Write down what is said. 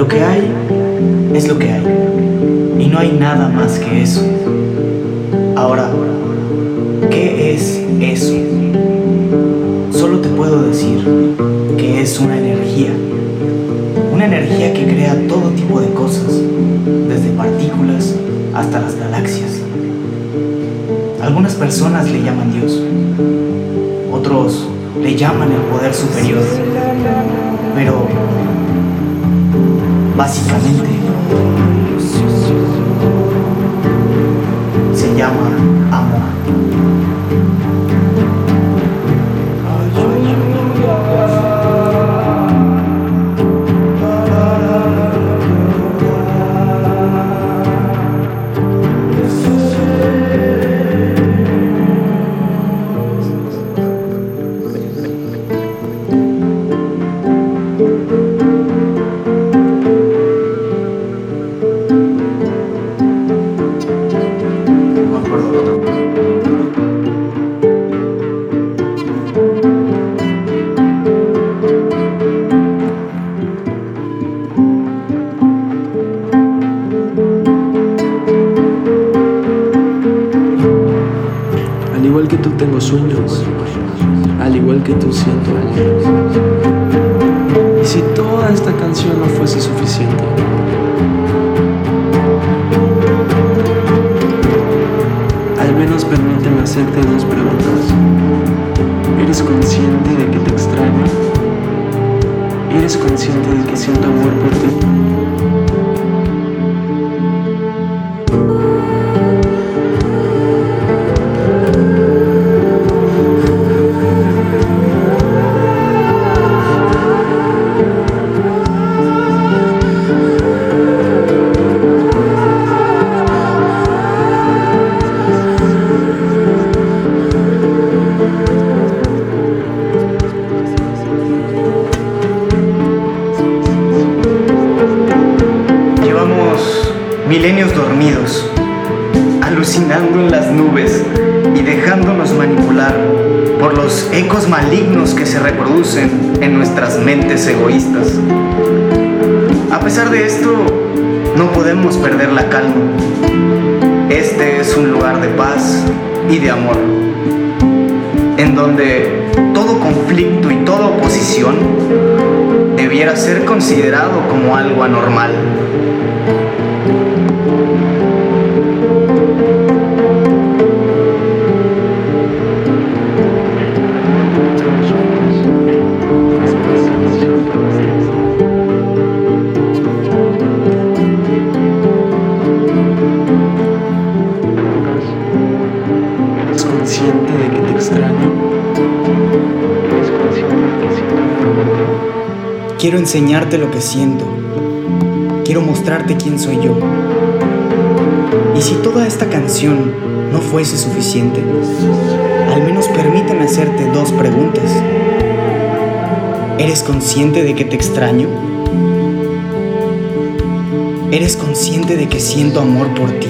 Lo que hay es lo que hay. Y no hay nada más que eso. Ahora, ¿qué es eso? Solo te puedo decir que es una energía. Una energía que crea todo tipo de cosas, desde partículas hasta las galaxias. Algunas personas le llaman Dios, otros le llaman el poder superior, pero básicamente igual que tú tengo sueños, al igual que tú siento amor. Y si toda esta canción no fuese suficiente, al menos permíteme hacerte dos preguntas. ¿Eres consciente de que te extraño? ¿Eres consciente de que siento amor por ti? Llevamos milenios dormidos, alucinando en las nubes y dejándonos manipular por los ecos malignos que se reproducen en nuestras mentes egoístas. A pesar de esto, no podemos perder la calma. Este es un lugar de paz y de amor, en donde todo conflicto y toda oposición debiera ser considerado como algo anormal. Quiero enseñarte lo que siento. Quiero mostrarte quién soy yo. Y si toda esta canción no fuese suficiente, al menos permíteme hacerte dos preguntas. ¿Eres consciente de que te extraño? ¿Eres consciente de que siento amor por ti?